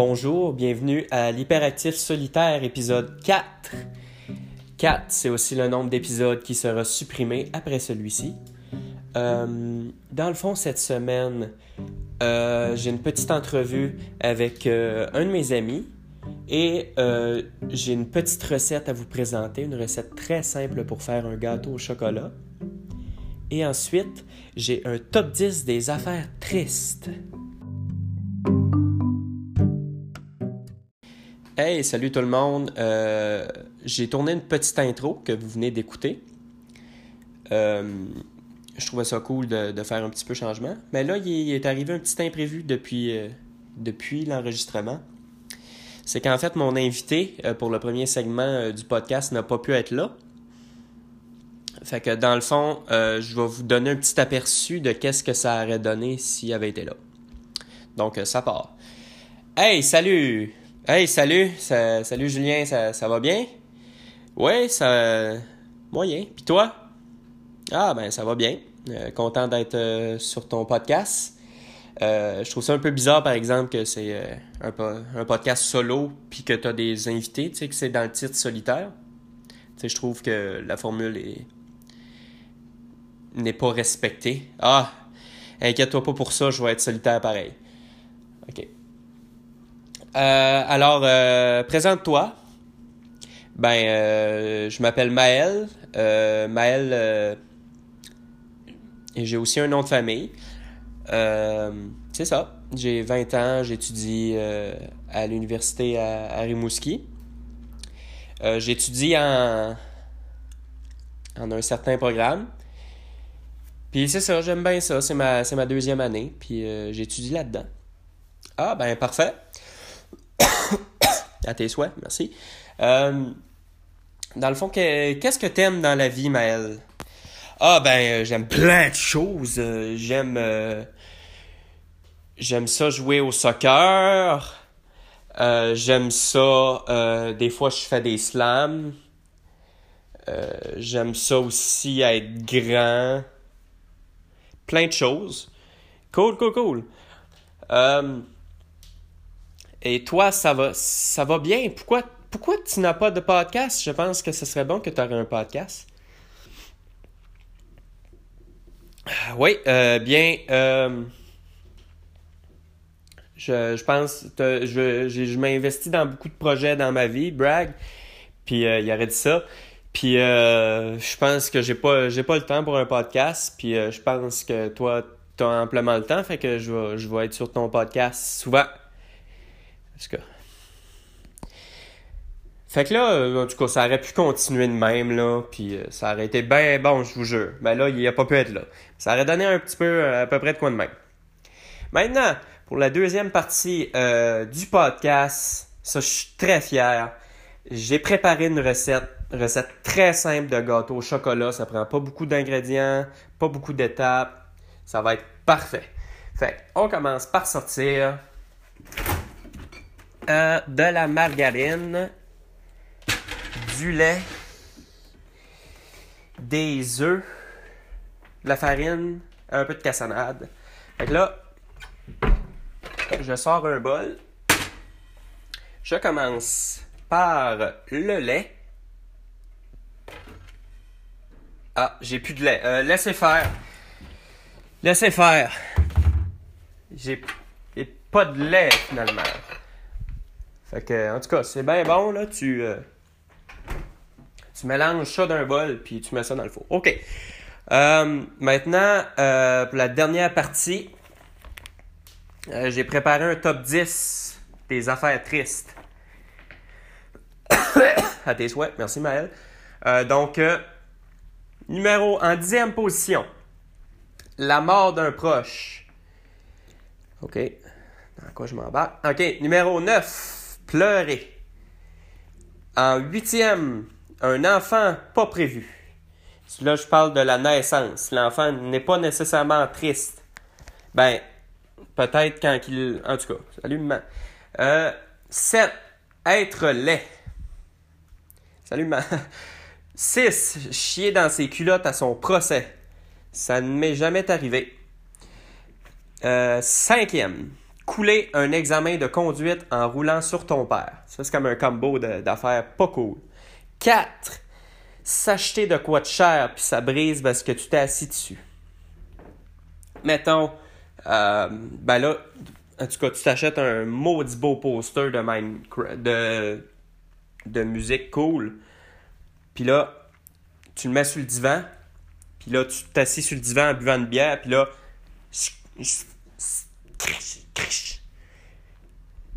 Bonjour, bienvenue à l'Hyperactif Solitaire épisode 4. 4, c'est aussi le nombre d'épisodes qui sera supprimé après celui-ci. Euh, dans le fond, cette semaine, euh, j'ai une petite entrevue avec euh, un de mes amis et j'ai une petite recette à vous présenter, une recette très simple pour faire un gâteau au chocolat. Et ensuite, j'ai un top 10 des affaires tristes. Hey, salut tout le monde. Euh, j'ai tourné une petite intro que vous venez d'écouter. Euh, je trouvais ça cool de, faire un petit peu changement. Mais là, il est arrivé un petit imprévu depuis, euh, l'enregistrement. C'est qu'en fait, mon invité pour le premier segment du podcast n'a pas pu être là. Fait que dans le fond, je vais vous donner un petit aperçu de qu'est-ce que ça aurait donné s'il avait été là. Donc, ça part. Hey, salut! Hey, salut! salut Julien, ça, va bien? Ouais, ça. Moyen. Puis toi? Ah, ben, ça va bien. Euh, content d'être sur ton podcast. je trouve ça un peu bizarre, par exemple, que c'est un, podcast solo puis que tu as des invités, tu sais, que c'est dans le titre solitaire. Tu sais, je trouve que la formule est n'est pas respecté. Ah, inquiète-toi pas pour ça, je vais être solitaire pareil. OK. Euh, alors, euh, présente-toi. Ben, euh, je m'appelle Maël. Maël, j'ai aussi un nom de famille. c'est ça. J'ai 20 ans, j'étudie à l'université à, Rimouski. j'étudie en, en un certain programme. Puis c'est ça, j'aime bien ça. C'est ma, ma deuxième année. Puis j'étudie là-dedans. Ah, ben parfait. à tes souhaits, merci. Euh, dans le fond, qu'est-ce que t'aimes dans la vie, Maël? Ah, ben, euh, j'aime plein de choses. J'aime. j'aime ça jouer au soccer. j'aime ça. des fois, je fais des slams. j'aime ça aussi être grand plein de choses. Cool, cool, cool. Euh, et toi, ça va, ça va bien. Pourquoi, pourquoi tu n'as pas de podcast? Je pense que ce serait bon que tu aurais un podcast. Oui, euh, bien. Euh, je, pense, je, je, m'investis dans beaucoup de projets dans ma vie, brag. Puis il aurait dit ça. Puis euh, je pense que j'ai pas j'ai pas le temps pour un podcast. Puis euh, je pense que toi, tu as amplement le temps. Fait que je vais, je vais être sur ton podcast souvent. Tout cas. Fait que là, euh, en tout cas, ça aurait pu continuer de même, là. Puis ça aurait été bien bon, je vous jure. Mais là, il a pas pu être là. Ça aurait donné un petit peu à peu près de quoi de même. Maintenant, pour la deuxième partie du podcast, ça, je suis très fier. J'ai préparé une recette recette très simple de gâteau au chocolat. Ça prend pas beaucoup d'ingrédients, pas beaucoup d'étapes. Ça va être parfait. Fait on commence par sortir euh, de la margarine, du lait, des œufs, de la farine, un peu de cassonade. Là, je sors un bol. Je commence par le lait. Ah, j'ai plus de lait. Euh, laissez faire. Laissez faire. J'ai pas de lait finalement. Fait que, en tout cas, c'est bien bon, là. Tu, euh, tu mélanges ça d'un bol, puis tu mets ça dans le four. OK. Euh, maintenant, pour la dernière partie, j'ai préparé un top 10 des affaires tristes. à tes souhaits. Merci, Maël. donc, Numéro en dixième position. La mort d'un proche. OK. Dans quoi je m'embarque? OK. Numéro 9. Pleurer. En huitième, un enfant pas prévu. Là, je parle de la naissance. L'enfant n'est pas nécessairement triste. Ben, peut-être quand il. En tout cas, salut maman. Euh, 7. Être laid. Salut maman. 6. Chier dans ses culottes à son procès. Ça ne m'est jamais arrivé. Euh, cinquième. Couler un examen de conduite en roulant sur ton père. Ça, c'est comme un combo d'affaires pas cool. 4. S'acheter de quoi de cher puis ça brise parce que tu t'es assis dessus. Mettons, euh, ben là, en tout cas, tu t'achètes un maudit beau poster de, Minecraft, de, musique cool. Puis là, tu le mets sur le divan. Puis là, tu t'assis sur le divan en buvant une bière. Puis là,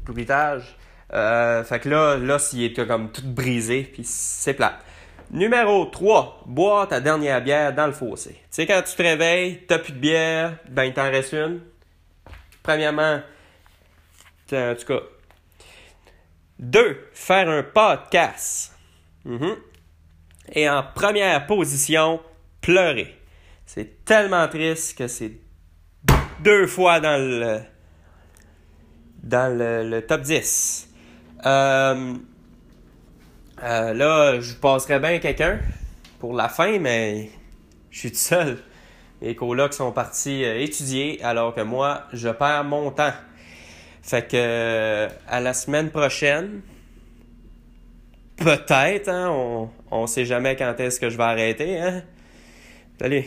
bruitage. Euh, fait que là, là, s'il est comme tout brisé, puis c'est plat. Numéro 3, boire ta dernière bière dans le fossé. Tu sais, quand tu te réveilles, t'as plus de bière, ben il t'en reste une. Premièrement, en tout cas. Deux, faire un podcast. Mhm. Et en première position, pleurer. C'est tellement triste que c'est deux fois dans le dans le, top 10. Euh, euh, là, je passerais bien quelqu'un pour la fin, mais je suis tout seul. Les colocs sont partis euh, étudier alors que moi, je perds mon temps. Fait que à la semaine prochaine, peut-être, hein, on, on sait jamais quand est-ce que je vais arrêter. Hein? Salut!